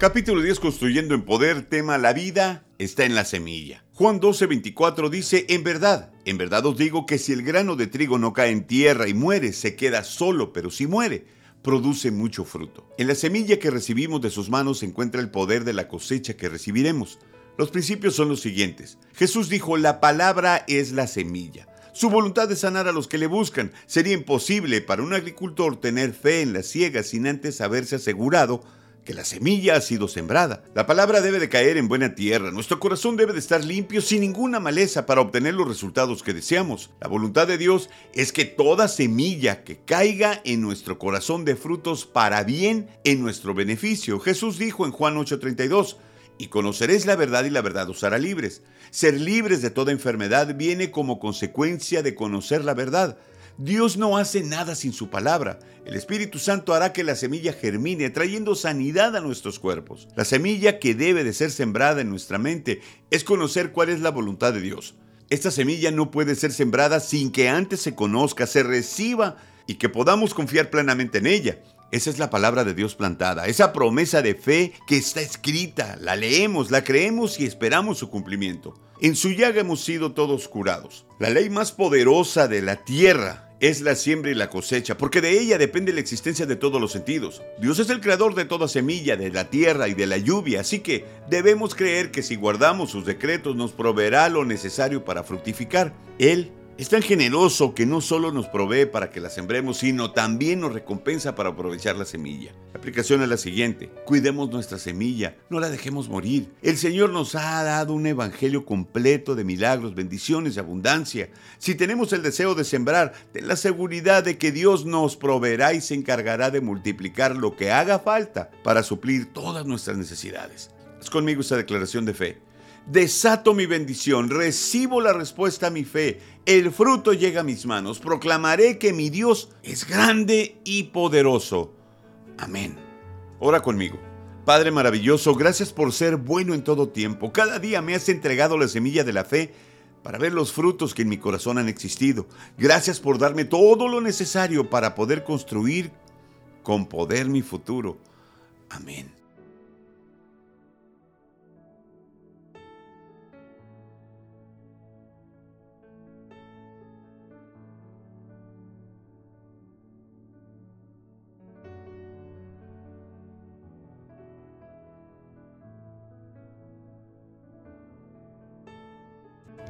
Capítulo 10 Construyendo en Poder, tema La vida está en la semilla. Juan 12, 24 dice, en verdad, en verdad os digo que si el grano de trigo no cae en tierra y muere, se queda solo, pero si muere, produce mucho fruto. En la semilla que recibimos de sus manos se encuentra el poder de la cosecha que recibiremos. Los principios son los siguientes. Jesús dijo, la palabra es la semilla. Su voluntad de sanar a los que le buscan. Sería imposible para un agricultor tener fe en la ciega sin antes haberse asegurado que la semilla ha sido sembrada. La palabra debe de caer en buena tierra. Nuestro corazón debe de estar limpio sin ninguna maleza para obtener los resultados que deseamos. La voluntad de Dios es que toda semilla que caiga en nuestro corazón de frutos para bien en nuestro beneficio. Jesús dijo en Juan 8:32, y conoceréis la verdad y la verdad os hará libres. Ser libres de toda enfermedad viene como consecuencia de conocer la verdad. Dios no hace nada sin su palabra. El Espíritu Santo hará que la semilla germine, trayendo sanidad a nuestros cuerpos. La semilla que debe de ser sembrada en nuestra mente es conocer cuál es la voluntad de Dios. Esta semilla no puede ser sembrada sin que antes se conozca, se reciba y que podamos confiar plenamente en ella. Esa es la palabra de Dios plantada, esa promesa de fe que está escrita, la leemos, la creemos y esperamos su cumplimiento. En su llaga hemos sido todos curados. La ley más poderosa de la tierra es la siembra y la cosecha, porque de ella depende la existencia de todos los sentidos. Dios es el creador de toda semilla, de la tierra y de la lluvia, así que debemos creer que si guardamos sus decretos nos proveerá lo necesario para fructificar. Él es tan generoso que no solo nos provee para que la sembremos, sino también nos recompensa para aprovechar la semilla. La aplicación es la siguiente. Cuidemos nuestra semilla, no la dejemos morir. El Señor nos ha dado un evangelio completo de milagros, bendiciones y abundancia. Si tenemos el deseo de sembrar, ten la seguridad de que Dios nos proveerá y se encargará de multiplicar lo que haga falta para suplir todas nuestras necesidades. Haz conmigo esta declaración de fe. Desato mi bendición, recibo la respuesta a mi fe, el fruto llega a mis manos, proclamaré que mi Dios es grande y poderoso. Amén. Ora conmigo. Padre maravilloso, gracias por ser bueno en todo tiempo. Cada día me has entregado la semilla de la fe para ver los frutos que en mi corazón han existido. Gracias por darme todo lo necesario para poder construir con poder mi futuro. Amén.